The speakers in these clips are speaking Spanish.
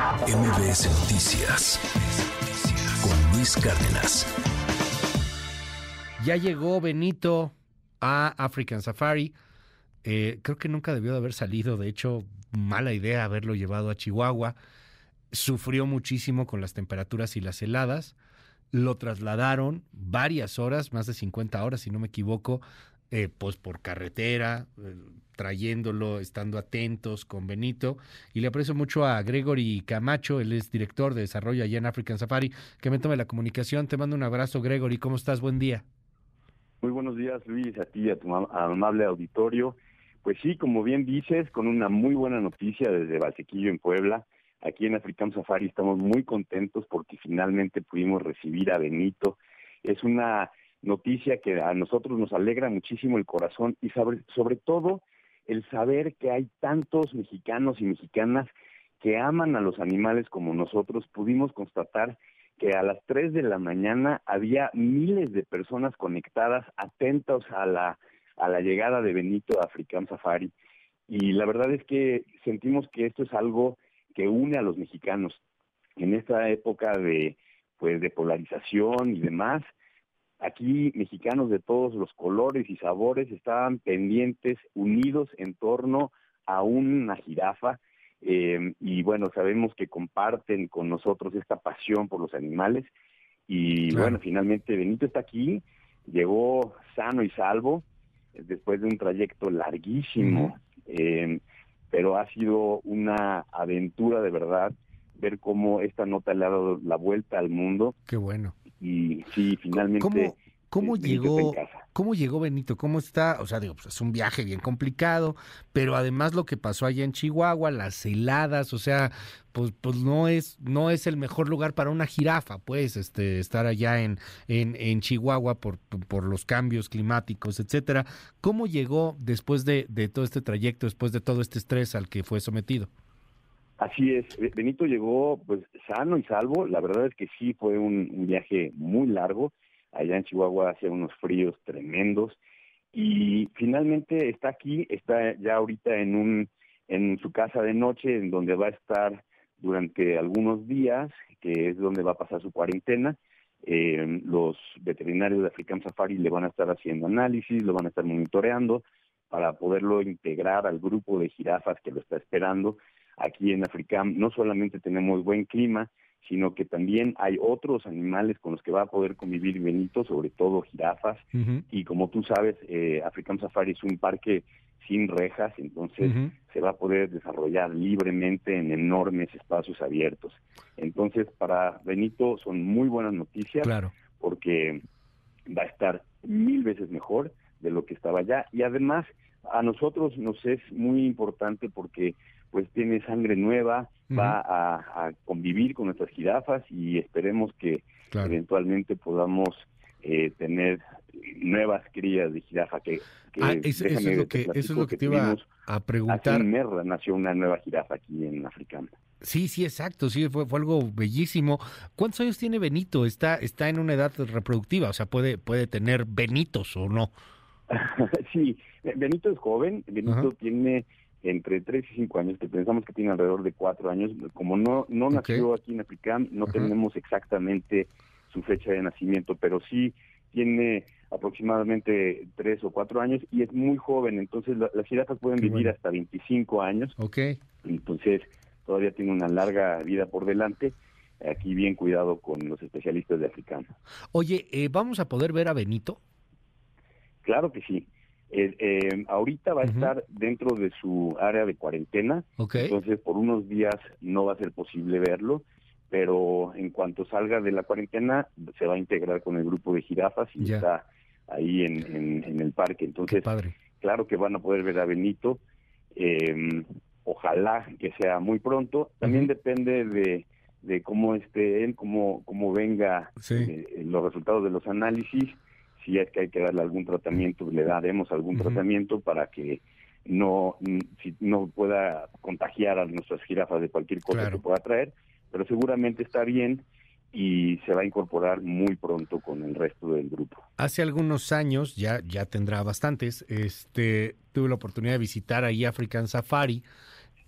MBS Noticias con Luis Cárdenas. Ya llegó Benito a African Safari. Eh, creo que nunca debió de haber salido. De hecho, mala idea haberlo llevado a Chihuahua. Sufrió muchísimo con las temperaturas y las heladas. Lo trasladaron varias horas, más de 50 horas, si no me equivoco, eh, pues por carretera, eh, trayéndolo, estando atentos con Benito. Y le aprecio mucho a Gregory Camacho, él es director de desarrollo allá en African Safari, que me tome la comunicación. Te mando un abrazo, Gregory. ¿Cómo estás? Buen día. Muy buenos días, Luis, a ti, a tu amable auditorio. Pues sí, como bien dices, con una muy buena noticia desde Valsequillo en Puebla. Aquí en African Safari estamos muy contentos porque finalmente pudimos recibir a Benito. Es una noticia que a nosotros nos alegra muchísimo el corazón y sobre, todo el saber que hay tantos mexicanos y mexicanas que aman a los animales como nosotros. Pudimos constatar que a las 3 de la mañana había miles de personas conectadas, atentos a la a la llegada de Benito a African Safari. Y la verdad es que sentimos que esto es algo que une a los mexicanos. En esta época de, pues, de polarización y demás, aquí mexicanos de todos los colores y sabores estaban pendientes, unidos en torno a una jirafa. Eh, y bueno, sabemos que comparten con nosotros esta pasión por los animales. Y bueno, finalmente Benito está aquí, llegó sano y salvo después de un trayecto larguísimo, eh, pero ha sido una aventura de verdad ver cómo esta nota le ha dado la vuelta al mundo. Qué bueno. Y sí, finalmente ¿Cómo llegó, ¿Cómo llegó Benito? ¿Cómo está? O sea, digo, pues es un viaje bien complicado, pero además lo que pasó allá en Chihuahua, las heladas, o sea, pues, pues no es, no es el mejor lugar para una jirafa, pues, este, estar allá en, en, en Chihuahua por, por los cambios climáticos, etcétera. ¿Cómo llegó después de, de todo este trayecto, después de todo este estrés al que fue sometido? Así es, Benito llegó pues sano y salvo, la verdad es que sí fue un viaje muy largo, allá en Chihuahua hacía unos fríos tremendos y finalmente está aquí, está ya ahorita en un en su casa de noche en donde va a estar durante algunos días, que es donde va a pasar su cuarentena. Eh, los veterinarios de African Safari le van a estar haciendo análisis, lo van a estar monitoreando para poderlo integrar al grupo de jirafas que lo está esperando. Aquí en Africam no solamente tenemos buen clima, sino que también hay otros animales con los que va a poder convivir Benito, sobre todo jirafas, y como tú sabes, eh, African Safari es un parque sin rejas, entonces se va a poder desarrollar libremente en enormes espacios abiertos. Entonces, para Benito son muy buenas noticias, claro. porque va a estar mil veces mejor de lo que estaba allá, y además a nosotros nos es muy importante porque pues tiene sangre nueva, va a, convivir con nuestras jirafas y esperemos que eventualmente podamos eh, tener nuevas crías de jirafa que, ah, eso, es lo que, eso es lo que, te iba a preguntar. Merla nació una nueva jirafa aquí en Africana. Sí, sí, exacto, sí, fue, fue algo bellísimo. ¿Cuántos años tiene Benito? Está, está en una edad reproductiva, o sea, puede, puede tener Benitos o no. sí, Benito es joven, Benito tiene entre 3 y 5 años, que pensamos que tiene alrededor de 4 años. Como no, no nació aquí en Africam, no tenemos exactamente su fecha de nacimiento, pero sí tiene aproximadamente 3 o 4 años y es muy joven, entonces las jirafas pueden vivir hasta 25 años. Ok. Entonces todavía tiene una larga vida por delante. Aquí bien cuidado con los especialistas de Africam. Oye, eh, ¿vamos a poder ver a Benito? Claro que sí. Eh, eh, ahorita va a estar dentro de su área de cuarentena, entonces por unos días no va a ser posible verlo, pero en cuanto salga de la cuarentena se va a integrar con el grupo de jirafas y está ahí en, en, el parque. Entonces, claro que van a poder ver a Benito, eh, ojalá que sea muy pronto, también depende de, de cómo esté él, cómo, cómo venga eh, los resultados de los análisis si es que hay que darle algún tratamiento, le daremos algún tratamiento para que no, si, no pueda contagiar a nuestras jirafas de cualquier cosa que pueda traer, pero seguramente está bien y se va a incorporar muy pronto con el resto del grupo. Hace algunos años, ya, ya tendrá bastantes, este, tuve la oportunidad de visitar ahí African Safari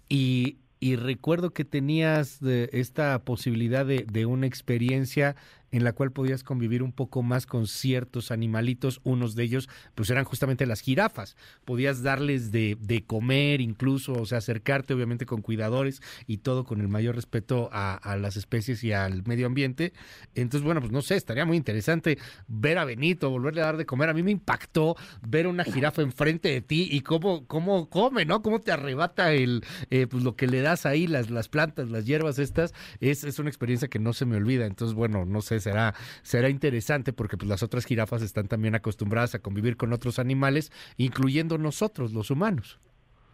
y y recuerdo que tenías esta posibilidad de, de, una experiencia en la cual podías convivir un poco más con ciertos animalitos, unos de ellos pues eran justamente las jirafas, podías darles de, de comer incluso, o sea, acercarte obviamente con cuidadores y todo con el mayor respeto a, las especies y al medio ambiente, entonces bueno, pues no sé, estaría muy interesante ver a Benito, volverle a dar de comer, a mí me impactó ver una jirafa enfrente de ti y cómo, cómo come, ¿no? Cómo te arrebata el, eh, pues lo que le das ahí, las, las plantas, las hierbas estas, es, es una experiencia que no se me olvida, entonces bueno, no sé, será, será interesante porque pues, las otras jirafas están también acostumbradas a convivir con otros animales, incluyendo nosotros, los humanos.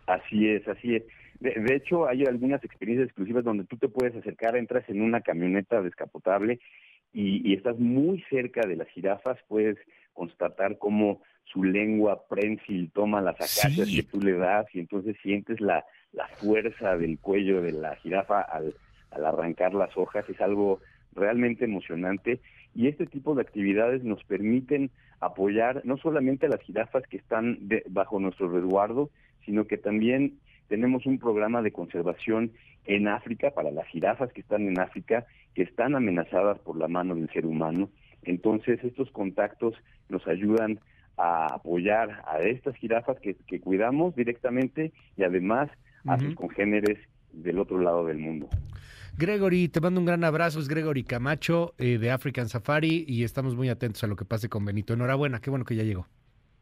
Así es, así es. De, de, hecho, hay algunas experiencias exclusivas donde tú te puedes acercar, entras en una camioneta descapotable y, y estás muy cerca de las jirafas, puedes constatar cómo su lengua prensil toma las acacias sí. que tú le das y entonces sientes la, la fuerza del cuello de la jirafa al, al arrancar las hojas. Es algo realmente emocionante y este tipo de actividades nos permiten apoyar no solamente a las jirafas que están de, bajo nuestro resguardo, sino que también tenemos un programa de conservación en África para las jirafas que están en África, que están amenazadas por la mano del ser humano. Entonces estos contactos nos ayudan a apoyar a estas jirafas que, que cuidamos directamente y además a uh -huh. sus congéneres del otro lado del mundo. Gregory, te mando un gran abrazo. Es Gregory Camacho eh, de African Safari y estamos muy atentos a lo que pase con Benito. Enhorabuena, qué bueno que ya llegó.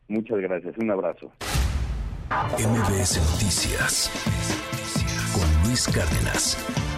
Muchas gracias, un abrazo. MBS Noticias con Luis Cárdenas.